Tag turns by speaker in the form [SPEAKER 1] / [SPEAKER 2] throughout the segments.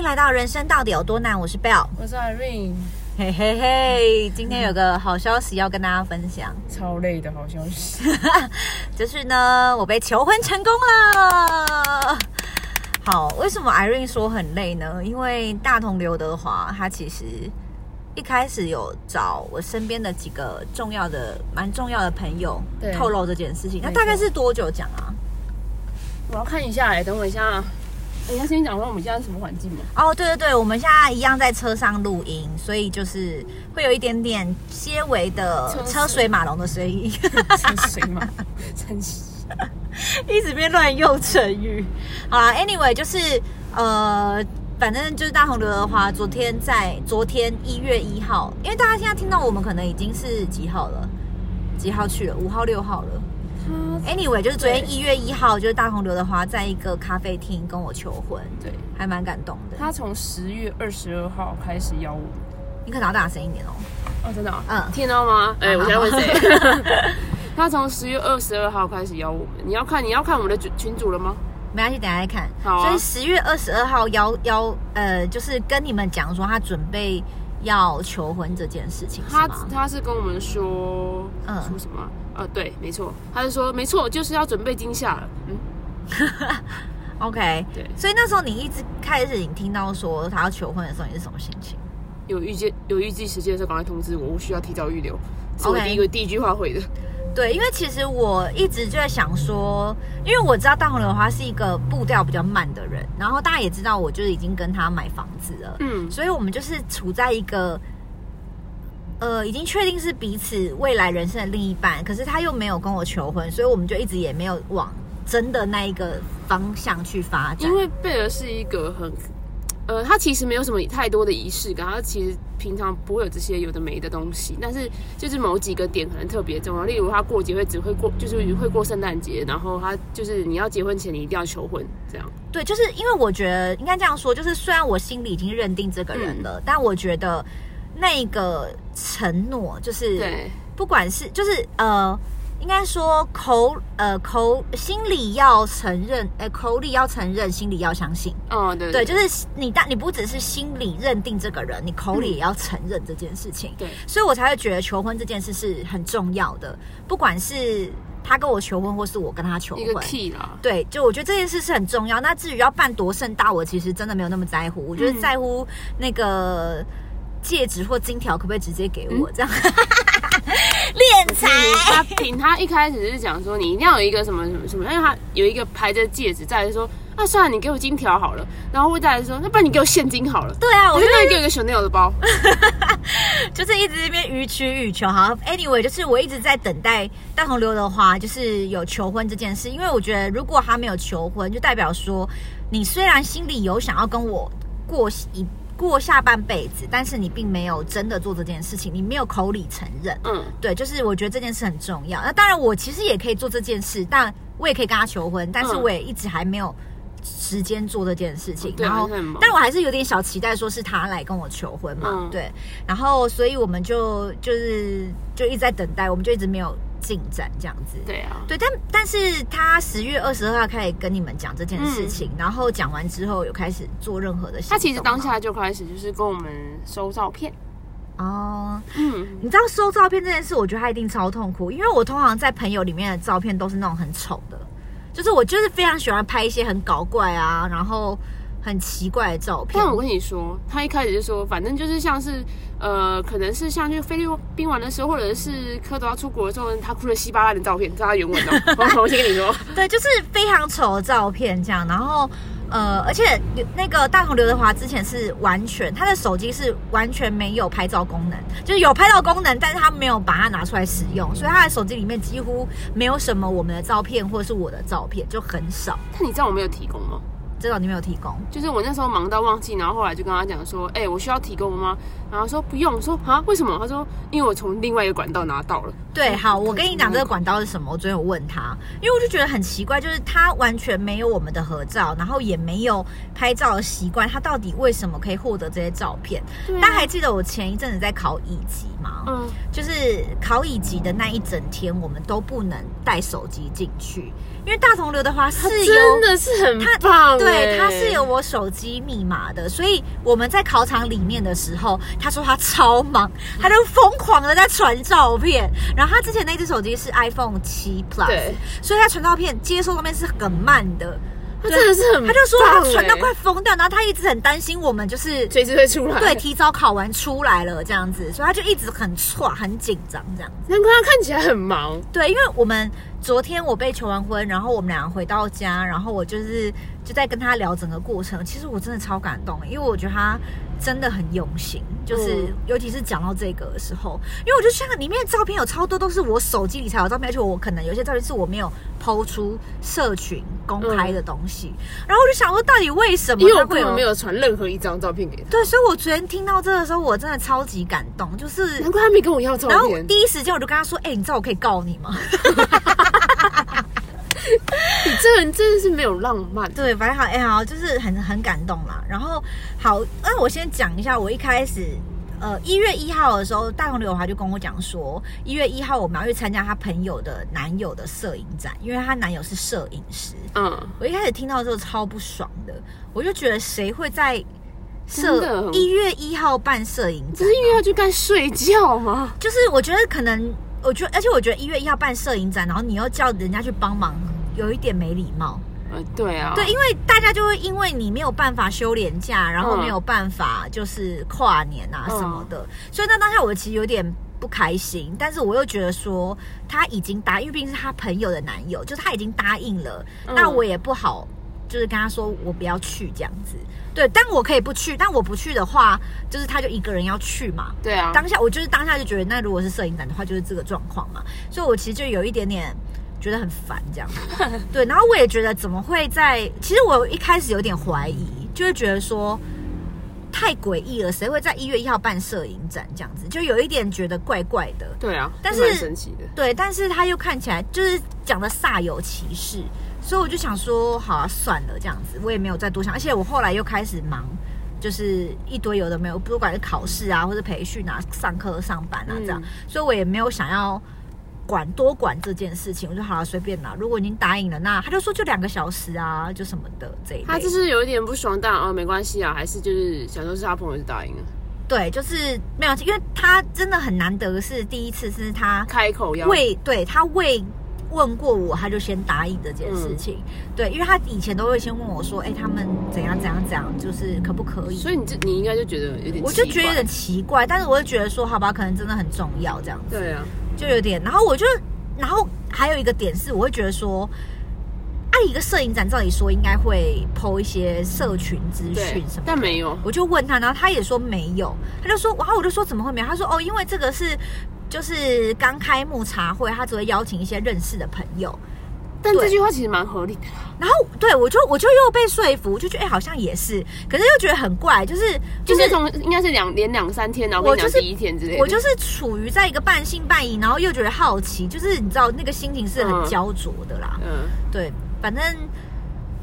[SPEAKER 1] 迎来到人生到底有多难？我是 Belle，
[SPEAKER 2] 我是 Irene。
[SPEAKER 1] 嘿嘿嘿，今天有个好消息要跟大家分享，
[SPEAKER 2] 超累的好消息，
[SPEAKER 1] 就是呢，我被求婚成功了。好，为什么 Irene 说很累呢？因为大同刘德华他其实一开始有找我身边的几个重要的、蛮重要的朋友透露这件事情。那大概是多久讲啊？
[SPEAKER 2] 我要看一下哎，等我一下。你要先讲说我们现在是什么环境吗？
[SPEAKER 1] 哦，对对对，我们现在一样在车上录音，所以就是会有一点点些微的车水马龙的声音。
[SPEAKER 2] 车水马龙，真是
[SPEAKER 1] 一直变乱用成语。好啦，Anyway，就是呃，反正就是大红刘德华昨天在昨天一月一号，因为大家现在听到我们可能已经是几号了？几号去了？五号、六号了。Anyway，就是昨天一月一号，就是大红刘德华在一个咖啡厅跟我求婚，对，还蛮感动的。
[SPEAKER 2] 他从十月二十二号开始邀我，
[SPEAKER 1] 你可能要大声一点哦。
[SPEAKER 2] 哦，真的、哦？嗯，听到吗？哎、欸，我现在问谁？他从十月二十二号开始邀我们，你要看你要看我们的群群组了吗？
[SPEAKER 1] 没关系，等下再看。
[SPEAKER 2] 好、啊，
[SPEAKER 1] 所以十月二十二号邀邀呃，就是跟你们讲说他准备要求婚这件事情。
[SPEAKER 2] 他他是跟我们说，嗯，说什么？呃，对，没错，他就说没错，就是要准备惊吓了。嗯，
[SPEAKER 1] OK，对，所以那时候你一直开始，你听到说他要求婚的时候，你是什么心情？
[SPEAKER 2] 有预计有预计时间的时候，赶快通知我，我需要提早预留。是我第一个、第一句话回的。
[SPEAKER 1] 对，因为其实我一直就在想说，因为我知道大红刘花是一个步调比较慢的人，然后大家也知道，我就是已经跟他买房子了，嗯，所以我们就是处在一个。呃，已经确定是彼此未来人生的另一半，可是他又没有跟我求婚，所以我们就一直也没有往真的那一个方向去发展。
[SPEAKER 2] 因为贝尔是一个很，呃，他其实没有什么太多的仪式感，他其实平常不会有这些有的没的东西，但是就是某几个点可能特别重要，例如他过节会只会过，就是会过圣诞节，然后他就是你要结婚前你一定要求婚，这样。
[SPEAKER 1] 对，就是因为我觉得应该这样说，就是虽然我心里已经认定这个人了，嗯、但我觉得。那个承诺就是，对，不管是就是呃，应该说口呃口心里要承认，哎、呃，口里要承认，心里要相信。
[SPEAKER 2] 哦，对对，
[SPEAKER 1] 对，就是你但你不只是心里认定这个人，你口里也要承认这件事情。对、嗯，所以我才会觉得求婚这件事是很重要的，不管是他跟我求婚，或是我跟他求婚，一个
[SPEAKER 2] key 啦。
[SPEAKER 1] 对，就我觉得这件事是很重要。那至于要办多盛大，我其实真的没有那么在乎。我觉得在乎那个。戒指或金条可不可以直接给我？这样 敛财。
[SPEAKER 2] 他凭他一开始是讲说，你一定要有一个什么什么什么，因为他有一个牌子的戒指，再来说，那、啊、算了，你给我金条好了。然后会再来说，那不然你给我现金好了。
[SPEAKER 1] 对啊，我就
[SPEAKER 2] 那你给我一个 Chanel 的包，
[SPEAKER 1] 就是一直这边予取予求。好，Anyway，就是我一直在等待大同刘德华就是有求婚这件事，因为我觉得如果他没有求婚，就代表说你虽然心里有想要跟我过一。过下半辈子，但是你并没有真的做这件事情，你没有口里承认。嗯，对，就是我觉得这件事很重要。那当然，我其实也可以做这件事，但我也可以跟他求婚，但是我也一直还没有时间做这件事情。嗯、然后，但我还是有点小期待，说是他来跟我求婚嘛。嗯、对，然后所以我们就就是就一直在等待，我们就一直没有。进展这样子，
[SPEAKER 2] 对啊，
[SPEAKER 1] 对，但但是他十月二十二号开始跟你们讲这件事情，嗯、然后讲完之后有开始做任何的事。
[SPEAKER 2] 他其实当下就开始就是跟我们收照片。
[SPEAKER 1] 哦，嗯，你知道收照片这件事，我觉得他一定超痛苦，因为我通常在朋友里面的照片都是那种很丑的，就是我就是非常喜欢拍一些很搞怪啊，然后。很奇怪的照片。
[SPEAKER 2] 但我跟你说，他一开始就说，反正就是像是，呃，可能是像去菲律宾玩的时候，或者是蝌蚪要出国的时候，他哭得稀巴烂的照片，这是他原文哦。我先跟你说，
[SPEAKER 1] 对，就是非常丑的照片这样。然后，呃，而且那个大同刘德华之前是完全他的手机是完全没有拍照功能，就是有拍照功能，但是他没有把它拿出来使用，所以他的手机里面几乎没有什么我们的照片或者是我的照片，就很少。
[SPEAKER 2] 那你知道我没有提供吗？
[SPEAKER 1] 知道你没有提供，
[SPEAKER 2] 就是我那时候忙到忘记，然后后来就跟他讲说，哎、我需要提供吗？然后说不用，说啊，为什么？他说因为我从另外一个管道拿到了。
[SPEAKER 1] 对，好，我跟你讲这个管道是什么。我昨天有问他，因为我就觉得很奇怪，就是他完全没有我们的合照，然后也没有拍照的习惯，他到底为什么可以获得这些照片？大家、啊、还记得我前一阵子在考乙级吗？嗯，就是考乙级的那一整天，我们都不能带手机进去，因为大同刘德华是有
[SPEAKER 2] 真的是很棒，对。
[SPEAKER 1] 对，他是有我手机密码的，所以我们在考场里面的时候，他说他超忙，他就疯狂的在传照片。然后他之前那只手机是 iPhone 七 Plus，所以他传照片接收方面是很慢的。
[SPEAKER 2] 他真的是很，
[SPEAKER 1] 他就说他传到快疯掉，然后他一直很担心我们就是
[SPEAKER 2] 随时会出来，
[SPEAKER 1] 对，提早考完出来了这样子，所以他就一直很错很紧张这样子。
[SPEAKER 2] 难怪他看起来很忙。
[SPEAKER 1] 对，因为我们昨天我被求完婚，然后我们两个回到家，然后我就是就在跟他聊整个过程。其实我真的超感动，因为我觉得他。真的很用心，就是、嗯、尤其是讲到这个的时候，因为我就像里面的照片有超多都是我手机里才有照片，而且我可能有些照片是我没有 PO 出社群公开的东西，嗯、然后我就想说，到底为什么？
[SPEAKER 2] 因为我根本没有传任何一张照片给他。
[SPEAKER 1] 对，所以我昨天听到这个时候，我真的超级感动，就是
[SPEAKER 2] 难怪他没跟我要照片。
[SPEAKER 1] 然后第一时间我就跟他说：“哎、欸，你知道我可以告你吗？”
[SPEAKER 2] 你这人真的是没有浪漫，
[SPEAKER 1] 对，反正好，哎、欸，好，就是很很感动啦。然后好，那我先讲一下，我一开始，呃，一月一号的时候，大同刘华就跟我讲说，一月一号我们要去参加他朋友的男友的摄影展，因为他男友是摄影师。嗯，我一开始听到之后超不爽的，我就觉得谁会在摄一月一号办摄影展？
[SPEAKER 2] 是因为要去干睡觉吗？
[SPEAKER 1] 就是我觉得可能。我觉得，而且我觉得一月一号办摄影展，然后你又叫人家去帮忙，有一点没礼貌。
[SPEAKER 2] 呃，对啊，
[SPEAKER 1] 对，因为大家就会因为你没有办法休年假，然后没有办法就是跨年啊什么的，嗯、所以那当下我其实有点不开心，但是我又觉得说他已经答应，因为毕竟是他朋友的男友，就是他已经答应了，嗯、那我也不好。就是跟他说我不要去这样子，对，但我可以不去，但我不去的话，就是他就一个人要去嘛。
[SPEAKER 2] 对啊，
[SPEAKER 1] 当下我就是当下就觉得，那如果是摄影展的话，就是这个状况嘛。所以我其实就有一点点觉得很烦这样。对，然后我也觉得怎么会在？其实我一开始有点怀疑，就是觉得说太诡异了，谁会在一月一号办摄影展这样子？就有一点觉得怪怪的。
[SPEAKER 2] 对啊，
[SPEAKER 1] 但是神奇的。对，但是他又看起来就是讲的煞有其事。所以我就想说，好啊，算了，这样子，我也没有再多想。而且我后来又开始忙，就是一堆有的没有，不管是考试啊，或者培训啊，上课上班啊，这样，嗯、所以我也没有想要管多管这件事情。我就好了，随便啦。如果已经答应了，那他就说就两个小时啊，就什么的这一类。
[SPEAKER 2] 他就是有一点不爽，但哦，没关系啊，还是就是想说是他朋友就答应了。
[SPEAKER 1] 对，就是没有，因为他真的很难得，是第一次是他
[SPEAKER 2] 开口要
[SPEAKER 1] 为，对他为。问过我，他就先答应这件事情。嗯、对，因为他以前都会先问我说：“哎、欸，他们怎样怎样怎样，就是可不可以？”
[SPEAKER 2] 所以你这你应该就觉得有点，
[SPEAKER 1] 我就觉得有点奇怪。但是我就觉得说，好吧，可能真的很重要这样子。
[SPEAKER 2] 对啊，
[SPEAKER 1] 就有点。然后我就，然后还有一个点是，我会觉得说，按一个摄影展，照理说应该会 po 一些社群资讯什么，
[SPEAKER 2] 但没有。
[SPEAKER 1] 我就问他，然后他也说没有。他就说，然后我就说怎么会没有？他说哦，因为这个是。就是刚开幕茶会，他只会邀请一些认识的朋友。
[SPEAKER 2] 但这句话其实蛮合理的。
[SPEAKER 1] 然后，对我就我就又被说服，就觉得哎、欸，好像也是，可是又觉得很怪，就是就是从
[SPEAKER 2] 应该是两连两三天，然后我就是第一天之类的，
[SPEAKER 1] 我就是处于在一个半信半疑，然后又觉得好奇，就是你知道那个心情是很焦灼的啦。嗯，对，反正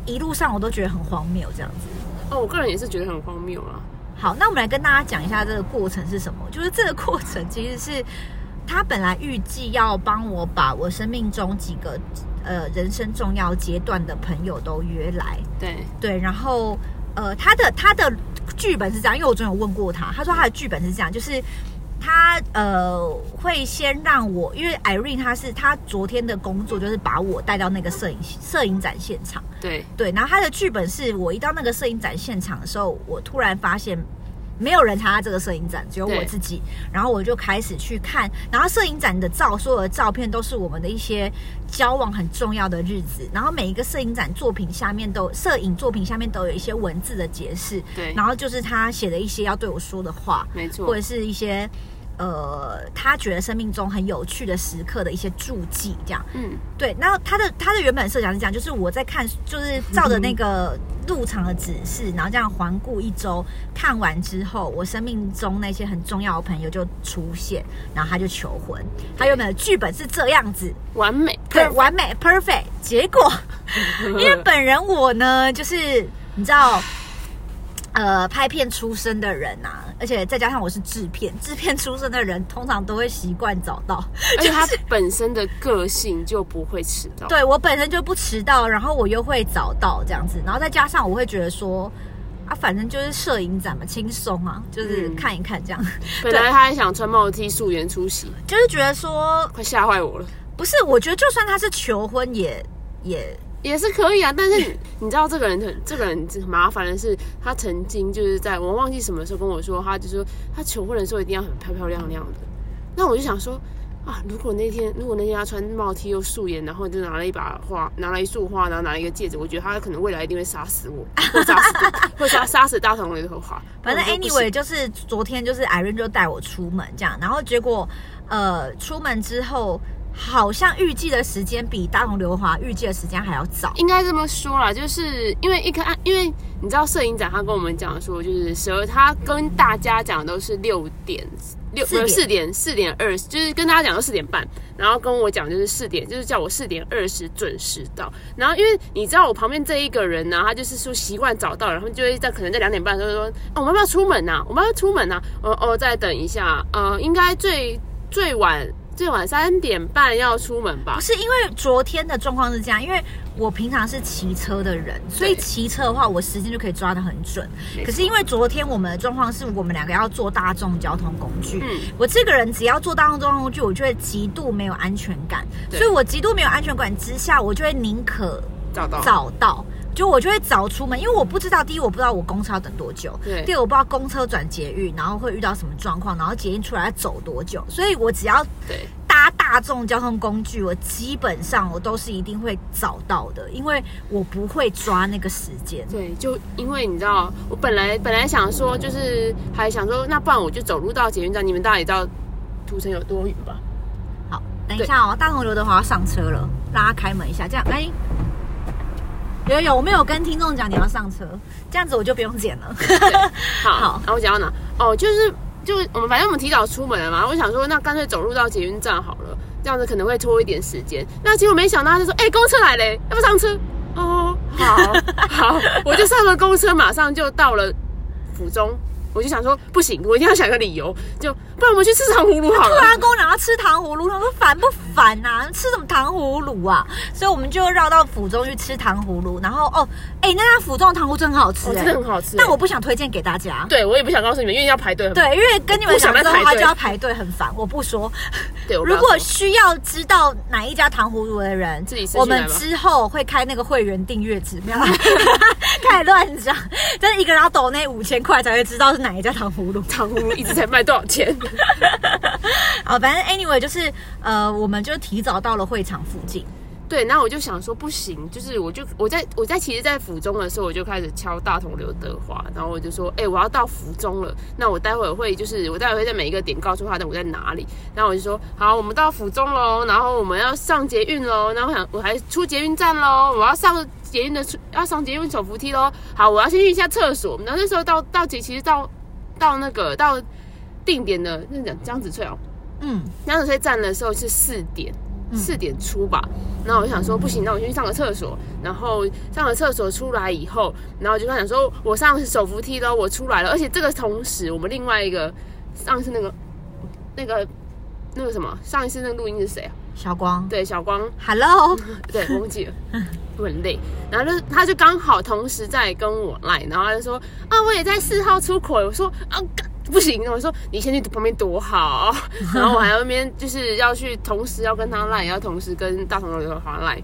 [SPEAKER 1] 一路上我都觉得很荒谬这样子。
[SPEAKER 2] 哦，我个人也是觉得很荒谬啦。
[SPEAKER 1] 好，那我们来跟大家讲一下这个过程是什么，就是这个过程其实是。他本来预计要帮我把我生命中几个呃人生重要阶段的朋友都约来，
[SPEAKER 2] 对。
[SPEAKER 1] 对，然后呃他的他的剧本是这样，因为我总有问过他，他说他的剧本是这样，就是他呃会先让我，因为 Irene 他是他昨天的工作就是把我带到那个摄影摄影展现场，
[SPEAKER 2] 对。
[SPEAKER 1] 对，然后他的剧本是我一到那个摄影展现场的时候，我突然发现。没有人参加这个摄影展，只有我自己。然后我就开始去看，然后摄影展的照，所有的照片都是我们的一些交往很重要的日子。然后每一个摄影展作品下面都，摄影作品下面都有一些文字的解释。
[SPEAKER 2] 对，
[SPEAKER 1] 然后就是他写的一些要对我说的话，
[SPEAKER 2] 没错，
[SPEAKER 1] 或者是一些。呃，他觉得生命中很有趣的时刻的一些注记，这样，嗯，对。然后他的他的原本设想是这样，就是我在看，就是照着那个入场的指示，然后这样环顾一周，看完之后，我生命中那些很重要的朋友就出现，然后他就求婚。他原本的剧本是这样子，
[SPEAKER 2] 完美，
[SPEAKER 1] 对，完美，perfect。结果，因为本人我呢，就是你知道。呃，拍片出身的人啊，而且再加上我是制片，制片出身的人通常都会习惯早到，
[SPEAKER 2] 而且他本身的个性就不会迟到。
[SPEAKER 1] 对，我本身就不迟到，然后我又会早到这样子，然后再加上我会觉得说，啊，反正就是摄影展嘛，轻松啊，就是看一看这样。嗯、
[SPEAKER 2] 本来他还想穿帽 T 素颜出席，
[SPEAKER 1] 就是觉得说
[SPEAKER 2] 快吓坏我了。
[SPEAKER 1] 不是，我觉得就算他是求婚也也。
[SPEAKER 2] 也是可以啊，但是你 知道这个人很这个人很麻烦的是，他曾经就是在我忘记什么时候跟我说，他就说他求婚的时候一定要很漂漂亮亮的。那我就想说啊，如果那天如果那天他穿帽 T 又素颜，然后就拿了一把花，拿了一束花，然后拿了一个戒指，我觉得他可能未来一定会杀死我，会杀死会杀杀死大同的头发。
[SPEAKER 1] 反正 anyway 就是昨天就是 Irene 就带我出门这样，然后结果呃出门之后。好像预计的时间比大同刘华预计的时间还要早，
[SPEAKER 2] 应该这么说啦，就是因为一开，因为你知道摄影展他跟我们讲说，就是十二，他跟大家讲都是六点六呃四点四点二十，就是跟大家讲到四点半，然后跟我讲就是四点，就是叫我四点二十准时到。然后因为你知道我旁边这一个人呢，他就是说习惯早到，然后就会在可能在两点半的时候说，哦，我们要不要出门呐？我们要出门呐？哦哦，再等一下，呃，应该最最晚。最晚三点半要出门吧？
[SPEAKER 1] 不是，因为昨天的状况是这样，因为我平常是骑车的人，所以骑车的话，我时间就可以抓得很准。可是因为昨天我们的状况是我们两个要坐大众交通工具，嗯，我这个人只要坐大众交通工具，我就会极度没有安全感，所以我极度没有安全感之下，我就会宁可找到早到。就我就会早出门，因为我不知道，第一我不知道我公车要等多久，对，第二我不知道公车转捷运，然后会遇到什么状况，然后捷运出来要走多久，所以我只要搭大众交通工具，我基本上我都是一定会早到的，因为我不会抓那个时间。
[SPEAKER 2] 对，就因为你知道，我本来本来想说，就是还想说，那不然我就走路到捷运站，你们大家也知道土城有多远吧？
[SPEAKER 1] 好，等一下哦，大同刘德华要上车了，拉开门一下，这样来。有有，我没有跟听众讲你要上车，这样子我就不用剪了。
[SPEAKER 2] 好，好，然后我讲到哪？哦，就是就我们反正我们提早出门了嘛，我想说那干脆走路到捷运站好了，这样子可能会拖一点时间。那结果没想到他就说，哎、欸，公车来嘞，要不上车？哦，好，好，我就上了公车，马上就到了府中。我就想说不行，我一定要想个理由，就不然我们去吃糖葫芦好了。突
[SPEAKER 1] 然跟我讲要吃糖葫芦，他说烦不烦呐、啊？吃什么糖葫芦啊？所以我们就绕到府中去吃糖葫芦。然后哦，哎、欸，那家府中的糖葫芦真很好吃、欸，
[SPEAKER 2] 真的很好吃。
[SPEAKER 1] 但我不想推荐给大家。
[SPEAKER 2] 对，我也不想告诉你们，因为要排队。
[SPEAKER 1] 对，因为跟你们讲之后，他就要排队，很烦。我不说。对，如果需要知道哪一家糖葫芦的人，自己我们之后会开那个会员订阅制，没有？开始乱讲，但是一个人要抖那五千块才会知道是哪一家糖葫芦。
[SPEAKER 2] 糖葫芦一直才卖多少钱？
[SPEAKER 1] 好，反正 anyway 就是呃，我们就提早到了会场附近。
[SPEAKER 2] 对，然后我就想说不行，就是我就我在我在其实，在府中的时候，我就开始敲大同刘德华，然后我就说，哎、欸，我要到府中了，那我待会儿会就是我待会儿会在每一个点告诉他的我在哪里。然后我就说，好，我们到府中喽，然后我们要上捷运喽，然后我想我还出捷运站喽，我要上捷运的要上捷运手扶梯喽。好，我要先去一下厕所。然后那时候到到捷其实到。到那个到定点的那讲江子翠哦，嗯，江子翠站的时候是四点四、嗯、点出吧，然后我就想说不行，那我先去上个厕所，然后上了厕所出来以后，然后我就想说我上手扶梯喽，我出来了，而且这个同时我们另外一个上次那个那个那个什么上一次那个录音是谁啊？
[SPEAKER 1] 小光，对
[SPEAKER 2] 小光
[SPEAKER 1] ，Hello，
[SPEAKER 2] 对，我忘记了，我很累，然后就他就刚好同时在跟我来，然后他就说啊，我也在四号出口，我说啊，不行，我说你先去旁边躲好，然后我还要那边就是要去同时要跟他赖，也要同时跟大同刘德华赖，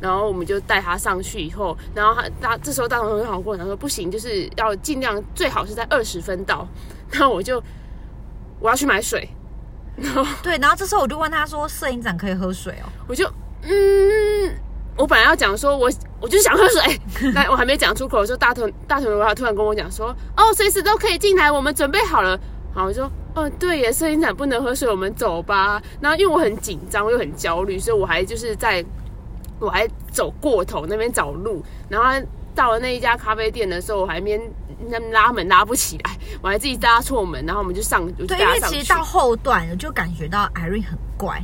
[SPEAKER 2] 然后我们就带他上去以后，然后他大这时候大同刘德华跟我讲说不行，就是要尽量最好是在二十分到，然后我就我要去买水。
[SPEAKER 1] 对，然后这时候我就问他说：“摄影展可以喝水哦？”
[SPEAKER 2] 我就嗯，我本来要讲说我，我我就想喝水，但我还没讲出口的时候，大头大头的话突然跟我讲说：“哦，随时都可以进来，我们准备好了。”好，我说：“哦，对耶，摄影展不能喝水，我们走吧。”然后因为我很紧张，我又很焦虑，所以我还就是在，我还走过头那边找路，然后。到了那一家咖啡店的时候，我还边那拉门拉不起来，我还自己搭错门，然后我们就上。对，
[SPEAKER 1] 因为其实到后段我就感觉到 Irene 很怪，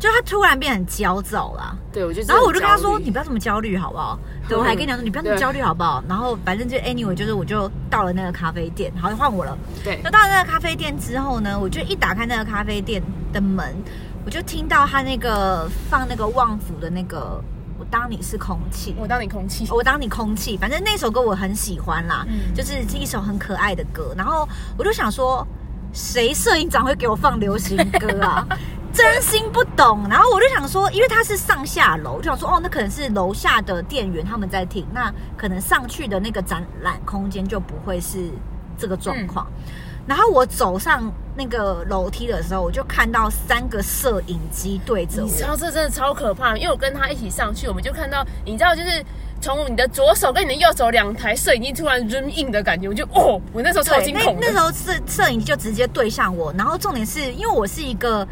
[SPEAKER 1] 就他突然变很焦躁啦。
[SPEAKER 2] 对，我就
[SPEAKER 1] 然后我就跟他说：“你不要这么焦虑，好不好？” 对，我还跟你讲说：“你不要这么焦
[SPEAKER 2] 虑，
[SPEAKER 1] 好不好？”然后反正就 anyway，就是我就到了那个咖啡店，好，换我了。
[SPEAKER 2] 对，
[SPEAKER 1] 那到了那个咖啡店之后呢，我就一打开那个咖啡店的门，我就听到他那个放那个旺福的那个“我当你是空气”，
[SPEAKER 2] 我当你空气，
[SPEAKER 1] 我当你空气。反正那首歌我很喜欢啦，嗯、就是一首很可爱的歌。然后我就想说，谁摄影长会给我放流行歌啊？真心不懂，然后我就想说，因为他是上下楼，就想说哦，那可能是楼下的店员他们在听，那可能上去的那个展览空间就不会是这个状况。嗯、然后我走上那个楼梯的时候，我就看到三个摄影机对着我，
[SPEAKER 2] 你知道这真的超可怕，因为我跟他一起上去，我们就看到，你知道就是。从你的左手跟你的右手两台摄影机突然 zoom in 的感觉，我就哦，我那时候超惊恐。
[SPEAKER 1] 那时候摄摄影机就直接对向我，然后重点是因为我是一个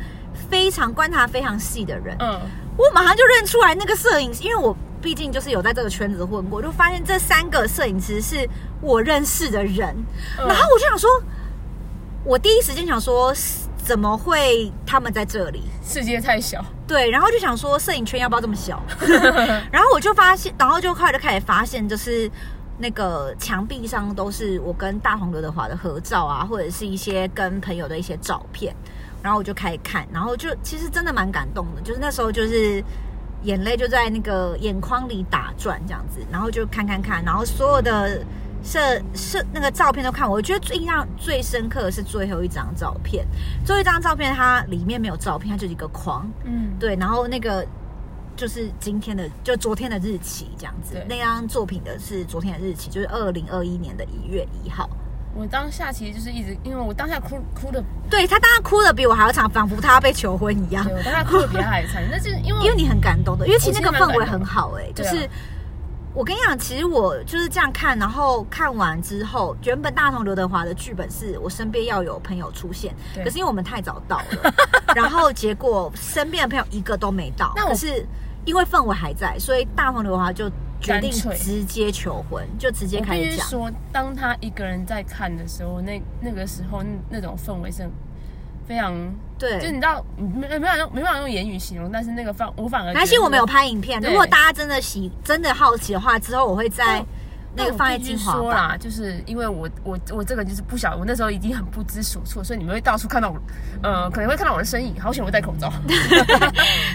[SPEAKER 1] 非常观察非常细的人，嗯，我马上就认出来那个摄影师，因为我毕竟就是有在这个圈子混过，就发现这三个摄影师是我认识的人，嗯、然后我就想说，我第一时间想说。怎么会他们在这里？
[SPEAKER 2] 世界太小。
[SPEAKER 1] 对，然后就想说摄影圈要不要这么小？然后我就发现，然后就快就开始发现，就是那个墙壁上都是我跟大同刘德华的合照啊，或者是一些跟朋友的一些照片。然后我就开始看，然后就其实真的蛮感动的，就是那时候就是眼泪就在那个眼眶里打转这样子，然后就看看看，然后所有的。摄摄那个照片都看，我觉得最印象最深刻的是最后一张照片。最后一张照片，它里面没有照片，它就是一个框。嗯，对。然后那个就是今天的，就昨天的日期这样子。那张作品的是昨天的日期，就是二零二一年的一月一号。
[SPEAKER 2] 我当下其实就是一直，因为我当下哭哭的，
[SPEAKER 1] 对他当下哭的比我还要惨，仿佛他要被求婚一样。
[SPEAKER 2] 对，我当下哭的比他还惨，那是因为
[SPEAKER 1] 因为你很感动的，因为其实那个氛围很好哎、欸，就是。我跟你讲，其实我就是这样看，然后看完之后，原本大同刘德华的剧本是我身边要有朋友出现，可是因为我们太早到了，然后结果身边的朋友一个都没到。那我可是因为氛围还在，所以大同刘德华就决定直接求婚，就直接开始讲。
[SPEAKER 2] 说，当他一个人在看的时候，那那个时候那种氛围是。非常对，就你知道，没没办法用没办法用言语形容，但是那个反我反而，
[SPEAKER 1] 而且我没有拍影片。如果大家真的喜真的好奇的话，之后我会在那个放在精华说啦，
[SPEAKER 2] 就是因为我我我这个就是不晓，我那时候已经很不知所措，所以你们会到处看到我，呃，可能会看到我的身影。好险我戴口罩。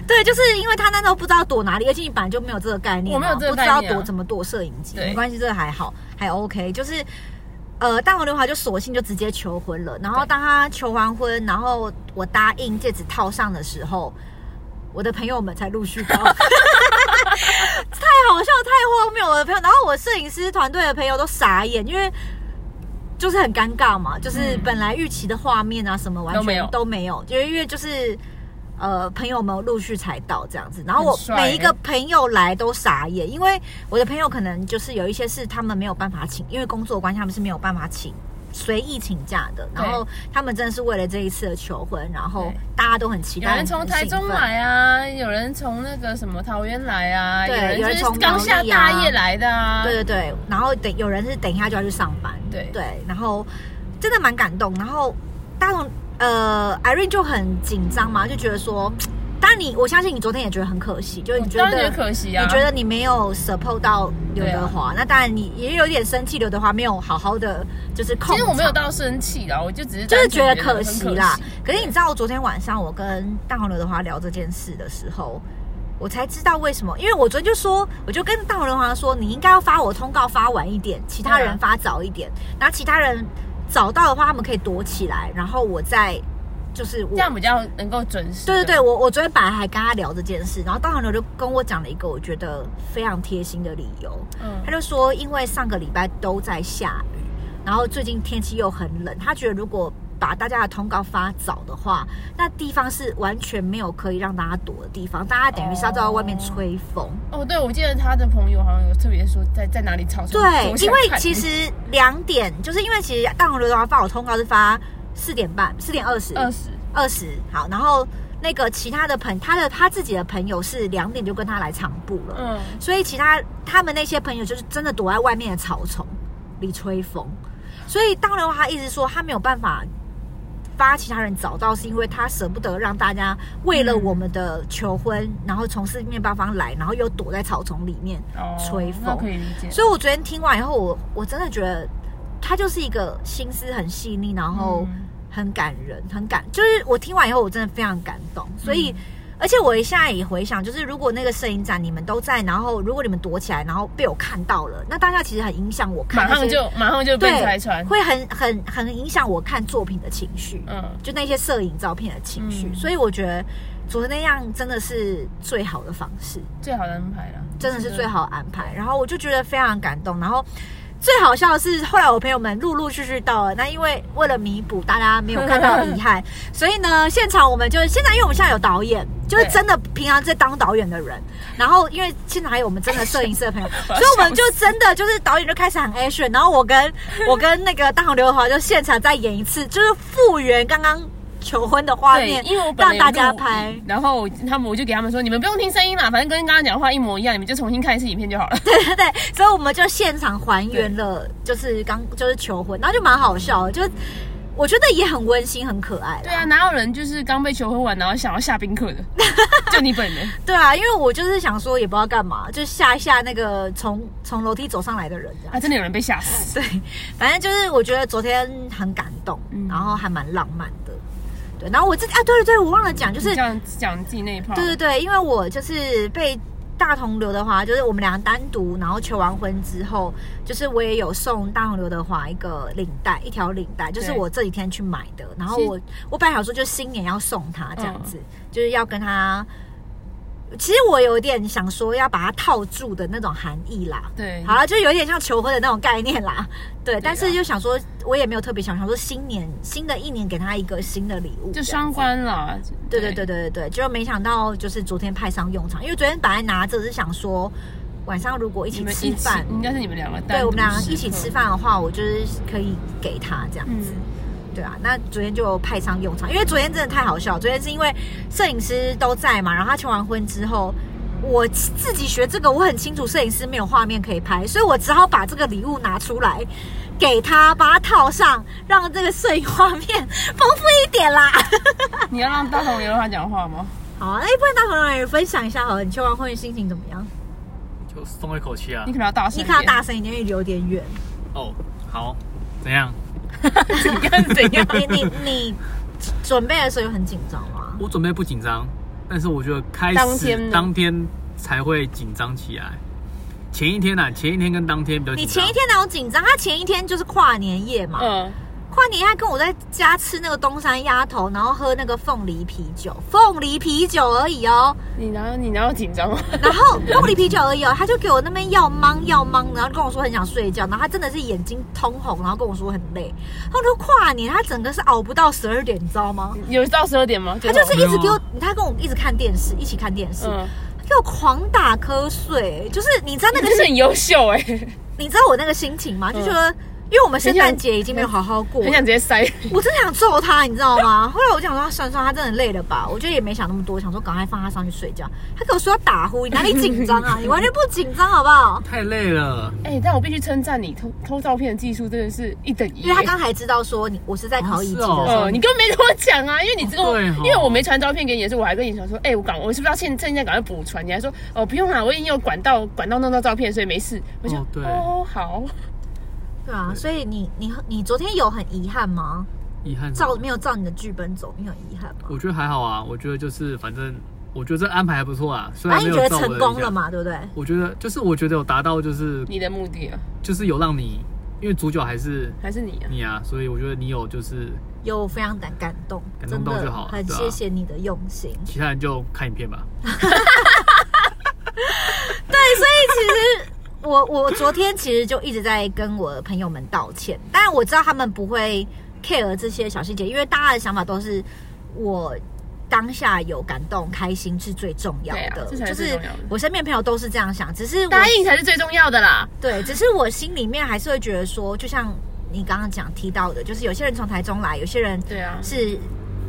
[SPEAKER 1] 对，就是因为他那时候不知道躲哪里，而且你本来就没有这个概念，
[SPEAKER 2] 我没有这个概念、啊，
[SPEAKER 1] 不知道躲怎么躲摄影机，没关系，这个还好，还 OK，就是。呃，大王刘德华就索性就直接求婚了。然后当他求完婚，然后我答应戒指套上的时候，我的朋友们才陆续到。太好笑，太荒谬！了朋友，然后我摄影师团队的朋友都傻眼，因为就是很尴尬嘛，就是本来预期的画面啊什么完全都没有，就因为就是。呃，朋友们陆续才到这样子，然后我每一个朋友来都傻眼，因为我的朋友可能就是有一些是他们没有办法请，因为工作关系他们是没有办法请随意请假的。然后他们真的是为了这一次的求婚，然后大家都很期待。
[SPEAKER 2] 有人从台中来啊，有人从那个什么桃园来啊，对，有人从刚下大夜来的啊，
[SPEAKER 1] 对对对。然后等有人是等一下就要去上班，对对。然后真的蛮感动，然后大同。呃，Irene 就很紧张嘛，就觉得说，当然你，我相信你昨天也觉得很可惜，就是你觉得，觉得可惜啊，你觉得你没有 support 到刘德华，啊、那当然你也有点生气，刘德华没有好好的就是控。其实
[SPEAKER 2] 我没有到生气啦，我就只是
[SPEAKER 1] 就是觉得可惜啦。可是你知道，我昨天晚上我跟大黄刘德华聊这件事的时候，我才知道为什么，因为我昨天就说，我就跟大同刘德华说，你应该要发我通告发晚一点，其他人发早一点，然后其他人。找到的话，他们可以躲起来，然后我再就是我
[SPEAKER 2] 这样比较能够准时。
[SPEAKER 1] 对对对，我我昨天本来还跟他聊这件事，然后大同刘就跟我讲了一个我觉得非常贴心的理由。嗯，他就说，因为上个礼拜都在下雨，然后最近天气又很冷，他觉得如果把大家的通告发早的话，那地方是完全没有可以让大家躲的地方，大家等于是要在外面吹风。
[SPEAKER 2] 哦，哦，对，我记得他的朋友好像有特别说在在哪里吵。
[SPEAKER 1] 对，因为其实两点，就是因为其实大同刘德华发我通告是发四点半，四点二十，二十，二十。好，然后那个其他的朋，他的他自己的朋友是两点就跟他来场部了。嗯，所以其他他们那些朋友就是真的躲在外面的草丛里吹风。所以当然他一直说他没有办法。发其他人找到，是因为他舍不得让大家为了我们的求婚，嗯、然后从四面八方来，然后又躲在草丛里面吹风。
[SPEAKER 2] 哦、可以理解。
[SPEAKER 1] 所以我昨天听完以后，我我真的觉得他就是一个心思很细腻，然后很感人，很感。就是我听完以后，我真的非常感动。所以。嗯而且我现在也回想，就是如果那个摄影展你们都在，然后如果你们躲起来，然后被我看到了，那大家其实很影响我看，
[SPEAKER 2] 马上就马上就被拆穿，
[SPEAKER 1] 会很很很影响我看作品的情绪，嗯，就那些摄影照片的情绪。嗯、所以我觉得昨天那样真的是最好的方式，
[SPEAKER 2] 最好的安排了，
[SPEAKER 1] 真的是最好的安排。然后我就觉得非常感动，然后。最好笑的是，后来我朋友们陆陆续续到了。那因为为了弥补大家没有看到的遗憾，所以呢，现场我们就现在，因为我们现在有导演，就是真的平常在当导演的人。然后因为现场还有我们真的摄影师的朋友，所以我们就真的就是导演就开始很 action。然后我跟我跟那个大红刘德华就现场再演一次，就是复原刚刚。求婚的画面，
[SPEAKER 2] 因为我让大家拍，然后他们我就给他们说，你们不用听声音啦，反正跟刚刚讲的话一模一样，你们就重新看一次影片就好了。
[SPEAKER 1] 对对对，所以我们就现场还原了，就是刚就是求婚，然后就蛮好笑的，就我觉得也很温馨，很可爱。
[SPEAKER 2] 对啊，哪有人就是刚被求婚完，然后想要下宾客的？就你本人。
[SPEAKER 1] 对啊，因为我就是想说，也不知道干嘛，就吓一吓那个从从楼梯走上来的人。
[SPEAKER 2] 啊，真的有人被吓死。
[SPEAKER 1] 对，反正就是我觉得昨天很感动，嗯、然后还蛮浪漫的。然后我自己啊，对对对，我忘了讲，就是
[SPEAKER 2] 讲讲自己那一 part。
[SPEAKER 1] 对对对，因为我就是被大同刘德华，就是我们俩单独，然后求完婚之后，就是我也有送大同刘德华一个领带，一条领带，就是我这几天去买的。然后我我本来想说，就新年要送他这样子，嗯、就是要跟他。其实我有点想说要把它套住的那种含义啦，
[SPEAKER 2] 对，
[SPEAKER 1] 好了，就有点像求婚的那种概念啦，对。但是就想说，我也没有特别想想说新年新的一年给他一个新的礼物，
[SPEAKER 2] 就双关了。
[SPEAKER 1] 对对对对对对，就没想到就是昨天派上用场，因为昨天本来拿着是想说晚上如果一起吃饭，
[SPEAKER 2] 应该是你们两个，
[SPEAKER 1] 对我们两个一起吃饭的话，我就是可以给他这样子。嗯对啊，那昨天就派上用场，因为昨天真的太好笑。昨天是因为摄影师都在嘛，然后他求完婚之后，我自己学这个，我很清楚摄影师没有画面可以拍，所以我只好把这个礼物拿出来给他，把它套上，让这个摄影画面丰富一点啦。
[SPEAKER 2] 你要让大同刘德华讲话吗？
[SPEAKER 1] 好啊，那不然大同也分享一下好了，你求完婚的心情怎么样？
[SPEAKER 3] 就松一口气啊。
[SPEAKER 2] 你可能要大声，
[SPEAKER 1] 你可能要大声一点，因为离有点远。
[SPEAKER 3] 哦，好，怎样？
[SPEAKER 2] 怎样？怎样？
[SPEAKER 1] 你你你准备的时候有很紧张吗？
[SPEAKER 3] 我准备不紧张，但是我觉得开始当天，当天才会紧张起来。前一天？前一天跟当天比较。
[SPEAKER 1] 你前一天哪有紧张？他前一天就是跨年夜嘛。嗯。跨年他跟我在家吃那个东山鸭头，然后喝那个凤梨啤酒，凤梨啤酒而已哦。
[SPEAKER 2] 你然后你然后紧张吗？
[SPEAKER 1] 然 后凤梨啤酒而已哦，他就给我那边要忙要忙，然后跟我说很想睡觉，然后他真的是眼睛通红，然后跟我说很累。他说跨年他整个是熬不到十二点，你知道吗？
[SPEAKER 2] 有到十二点吗？
[SPEAKER 1] 他就是一直给我，他跟我一直看电视，一起看电视，嗯、他给我狂打瞌睡，就是你知道那个是
[SPEAKER 2] 很优秀哎、欸，
[SPEAKER 1] 你知道我那个心情吗？就觉得。嗯因为我们圣诞节已经没有好好过，
[SPEAKER 2] 很想直接塞。
[SPEAKER 1] 我真的想揍他，你知道吗？后来我就想说，算算，他真的累了吧？我觉得也没想那么多，想说赶快放他上去睡觉。他跟我说要打呼，你哪里紧张啊？你完全不紧张，好不好？
[SPEAKER 3] 太累了。
[SPEAKER 2] 哎、欸，但我必须称赞你偷偷照片的技术真的是一等一。
[SPEAKER 1] 因为他刚才知道说你我是在考乙级的时候，
[SPEAKER 2] 哦哦、你根本没跟我讲啊。因为你知道，哦、因为我没传照片给你的时候，我还跟你说说，哎、欸，我赶我是不是要趁趁现在赶快补传？你还说哦不用啦，我已经有管道管道弄到照片，所以没事。我就哦，哦好。
[SPEAKER 1] 对啊，所以你你你昨天有很遗憾吗？
[SPEAKER 3] 遗憾
[SPEAKER 1] 照没有照你的剧本走，你很遗憾吗？
[SPEAKER 3] 我觉得还好啊，我觉得就是反正我觉得这安排还不错啊，虽然没有
[SPEAKER 1] 觉得成功了嘛，对不对？
[SPEAKER 3] 我觉得就是我觉得有达到就是
[SPEAKER 2] 你的目的啊，
[SPEAKER 3] 就是有让你，因为主角还是
[SPEAKER 2] 还是你啊，
[SPEAKER 3] 你啊，所以我觉得你有就是
[SPEAKER 1] 有非常感感动，
[SPEAKER 3] 感动到就好，
[SPEAKER 1] 很谢谢你的用心。
[SPEAKER 3] 其他人就看影片吧。对，
[SPEAKER 1] 所以其实。我我昨天其实就一直在跟我的朋友们道歉，但是我知道他们不会 care 这些小细节，因为大家的想法都是我当下有感动、开心是最重要的，
[SPEAKER 2] 啊、
[SPEAKER 1] 就是我身边朋友都是这样想，只是
[SPEAKER 2] 答应才是最重要的啦。
[SPEAKER 1] 对，只是我心里面还是会觉得说，就像你刚刚讲提到的，就是有些人从台中来，有些人对啊是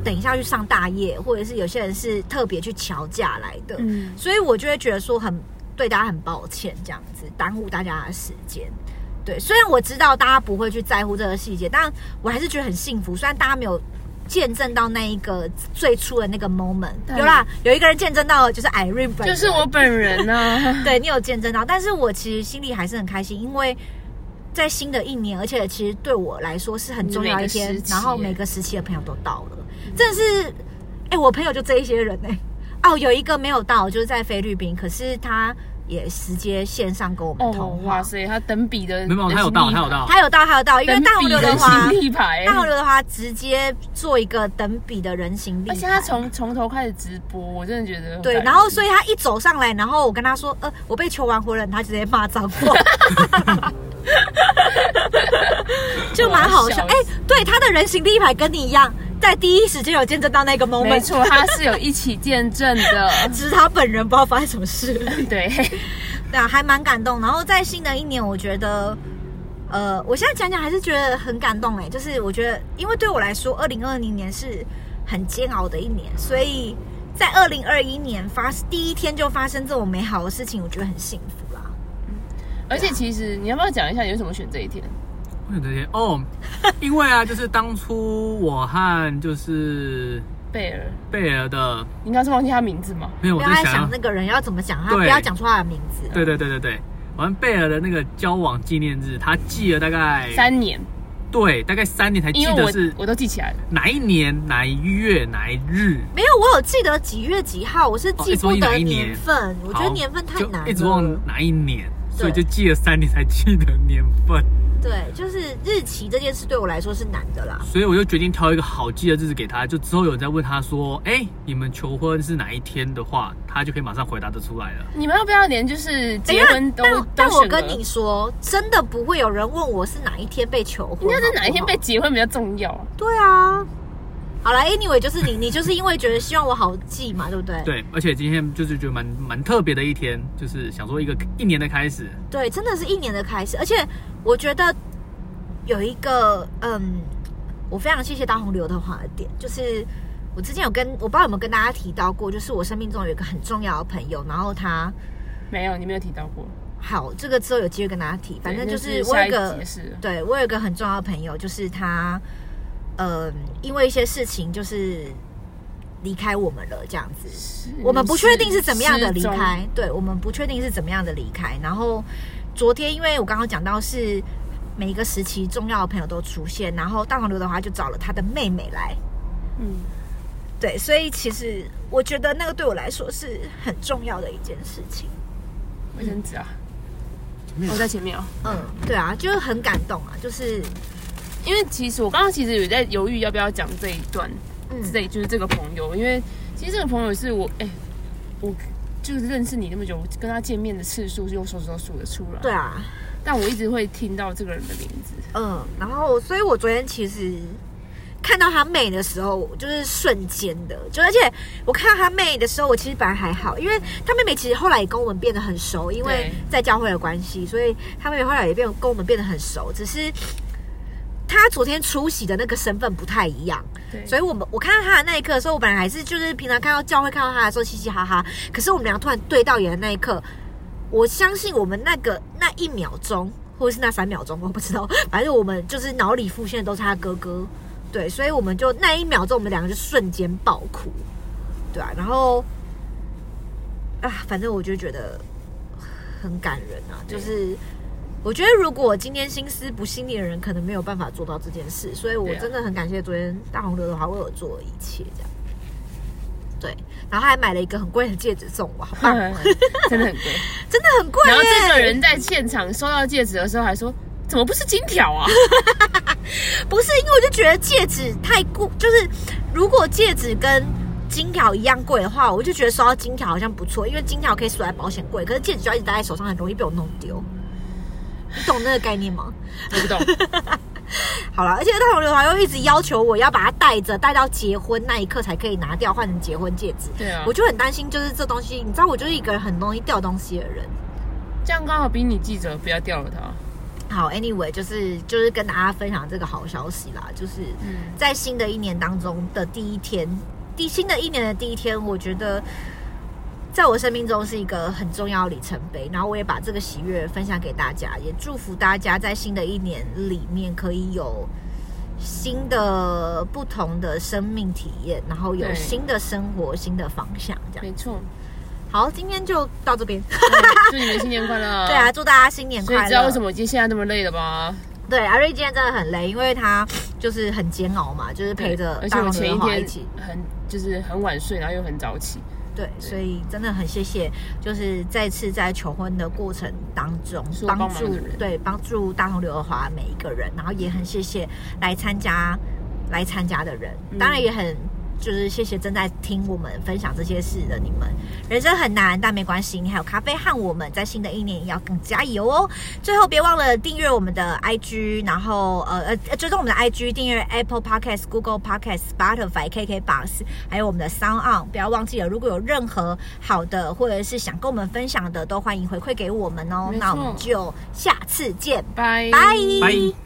[SPEAKER 1] 等一下去上大夜，或者是有些人是特别去乔假来的，嗯，所以我就会觉得说很。对大家很抱歉，这样子耽误大家的时间。对，虽然我知道大家不会去在乎这个细节，但我还是觉得很幸福。虽然大家没有见证到那一个最初的那个 moment。有啦，有一个人见证到，就是 Irene 本人，
[SPEAKER 2] 就是我本人啊。
[SPEAKER 1] 对，你有见证到，但是我其实心里还是很开心，因为在新的一年，而且其实对我来说是很重要一天。然后每个时期的朋友都到了，真的是，哎、欸，我朋友就这一些人哎、欸，哦，有一个没有到，就是在菲律宾，可是他。也直接线上跟我们通话。
[SPEAKER 2] 哇塞，他等比的
[SPEAKER 3] 没有，他有到，他有到，
[SPEAKER 1] 他有到，他有到。因为大红刘的话，
[SPEAKER 2] 大
[SPEAKER 1] 红刘的话直接做一个等比的人形立牌。
[SPEAKER 2] 而且他从从头开始直播，我真的觉得
[SPEAKER 1] 对。然后，所以他一走上来，然后我跟他说：“呃，我被求完婚了。”他直接骂脏话，就蛮好笑。哎、欸，对，他的人形立牌跟你一样。在第一时间有见证到那个 moment，
[SPEAKER 2] 没错，他是有一起见证的，
[SPEAKER 1] 只是他本人不知道发生什么事。
[SPEAKER 2] 对，
[SPEAKER 1] 对啊，还蛮感动。然后在新的一年，我觉得，呃，我现在讲讲还是觉得很感动哎，就是我觉得，因为对我来说，二零二零年是很煎熬的一年，所以在二零二一年发第一天就发生这种美好的事情，我觉得很幸福啦。
[SPEAKER 2] 而且其实你要不要讲一下，你为什么选这一天？
[SPEAKER 3] 为什么这些哦，因为啊，就是当初我和就是
[SPEAKER 2] 贝尔
[SPEAKER 3] 贝尔的，
[SPEAKER 2] 你应该是忘记他名字吗？
[SPEAKER 3] 没有，我
[SPEAKER 1] 在想那个人要怎么讲，他不要讲出他的名字。
[SPEAKER 3] 对对对对对，我跟贝尔的那个交往纪念日，他记了大概
[SPEAKER 2] 三年，
[SPEAKER 3] 对，大概三年才记得是，
[SPEAKER 2] 我都记起来了，
[SPEAKER 3] 哪一年哪一月哪一日？
[SPEAKER 1] 没有，我有记得几月几号，我是记不得年份，我觉得年份太难，
[SPEAKER 3] 一直忘哪一年，所以就记了三年才记得年份。
[SPEAKER 1] 对，就是日期这件事对我来说是难的啦，
[SPEAKER 3] 所以我就决定挑一个好记的日子给他。就之后有人在问他说：“哎，你们求婚是哪一天的话，他就可以马上回答得出来了。”
[SPEAKER 2] 你们要不要连就是结婚都？
[SPEAKER 1] 但，但我跟你说，真的不会有人问我是哪一天被求婚，
[SPEAKER 2] 应该是哪一天被结婚比较重要。
[SPEAKER 1] 对啊，好了，Anyway，就是你，你就是因为觉得希望我好记嘛，对不对？
[SPEAKER 3] 对，而且今天就是觉得蛮蛮特别的一天，就是想说一个一年的开始。
[SPEAKER 1] 对，真的是一年的开始，而且我觉得。有一个嗯，我非常谢谢大红刘德华的点，就是我之前有跟我不知道有没有跟大家提到过，就是我生命中有一个很重要的朋友，然后他
[SPEAKER 2] 没有，你没有提到过。
[SPEAKER 1] 好，这个之后有机会跟大家提。反正就是我有一个，对我有一个很重要的朋友，就是他，嗯，因为一些事情就是离开我们了，这样子。我们不确定是怎么样的离开，对，我们不确定是怎么样的离开。然后昨天，因为我刚刚讲到是。每一个时期重要的朋友都出现，然后大黄刘德华就找了他的妹妹来，嗯，对，所以其实我觉得那个对我来说是很重要的一件事情。
[SPEAKER 2] 卫生纸啊，我在前面哦。
[SPEAKER 1] 嗯，对啊，就是很感动啊，就是
[SPEAKER 2] 因为其实我刚刚其实有在犹豫要不要讲这一段，嗯，这就是这个朋友，因为其实这个朋友是我，哎，我就是认识你那么久，跟他见面的次数是用手指头数得出来。
[SPEAKER 1] 对啊。
[SPEAKER 2] 但我一直会听到这个人的名字，
[SPEAKER 1] 嗯，然后，所以我昨天其实看到他妹的时候，就是瞬间的，就而且我看到他妹的时候，我其实本来还好，因为他妹妹其实后来也跟我们变得很熟，因为在教会的关系，所以他妹妹后来也变跟我们变得很熟，只是他昨天出席的那个身份不太一样，对，所以我们我看到他的那一刻的时候，我本来还是就是平常看到教会看到他的时候嘻嘻哈哈，可是我们俩突然对到眼的那一刻。我相信我们那个那一秒钟，或者是那三秒钟，我不知道，反正我们就是脑里浮现的都是他哥哥，对，所以我们就那一秒钟，我们两个就瞬间爆哭，对啊，然后啊，反正我就觉得很感人啊，就是我觉得如果今天心思不细腻的人，可能没有办法做到这件事，所以我真的很感谢昨天大红刘的话为我做的一切，这样。对，然后还买了一个很贵的戒指送我，好棒，
[SPEAKER 2] 真的很贵，
[SPEAKER 1] 真的很贵。
[SPEAKER 2] 然后这个人在现场收到戒指的时候还说：“怎么不是金条啊？”
[SPEAKER 1] 不是，因为我就觉得戒指太贵，就是如果戒指跟金条一样贵的话，我就觉得收到金条好像不错，因为金条可以锁在保险柜，可是戒指就要一直戴在手上，很容易被我弄丢。你懂那个概念吗？
[SPEAKER 2] 我不懂。
[SPEAKER 1] 好了，而且大红刘华又一直要求我要把它带着，带到结婚那一刻才可以拿掉，换成结婚戒指。
[SPEAKER 2] 对啊，
[SPEAKER 1] 我就很担心，就是这东西，你知道，我就是一个很容易掉东西的人。
[SPEAKER 2] 这样刚好比你记着不要掉了它。
[SPEAKER 1] 好，Anyway，就是就是跟大家分享这个好消息啦，就是在新的一年当中的第一天，第新的一年的第一天，我觉得。在我生命中是一个很重要的里程碑，然后我也把这个喜悦分享给大家，也祝福大家在新的一年里面可以有新的不同的生命体验，然后有新的生活、新的方向，这样。
[SPEAKER 2] 没错。
[SPEAKER 1] 好，今天就到这边。
[SPEAKER 2] 祝你们新年快乐！
[SPEAKER 1] 对啊，祝大家新年快乐！
[SPEAKER 2] 所以知道为什么我今天现在这么累了吧？
[SPEAKER 1] 对，阿瑞今天真的很累，因为他就是很煎熬嘛，就是陪着
[SPEAKER 2] 而且我前一天
[SPEAKER 1] 一起
[SPEAKER 2] 很就是很晚睡，然后又很早起。
[SPEAKER 1] 对，所以真的很谢谢，就是再次在求婚的过程当中
[SPEAKER 2] 帮
[SPEAKER 1] 助对帮助大同刘德华每一个人，然后也很谢谢来参加来参加的人，当然也很。就是谢谢正在听我们分享这些事的你们，人生很难，但没关系，你还有咖啡和我们，在新的一年也要更加油哦。最后别忘了订阅我们的 IG，然后呃呃追踪我们的 IG，订阅 Apple Podcast、Google Podcast、Spotify、KKBox，还有我们的 Sound On。不要忘记了，如果有任何好的或者是想跟我们分享的，都欢迎回馈给我们哦。那我们就下次见，
[SPEAKER 2] 拜
[SPEAKER 1] 拜。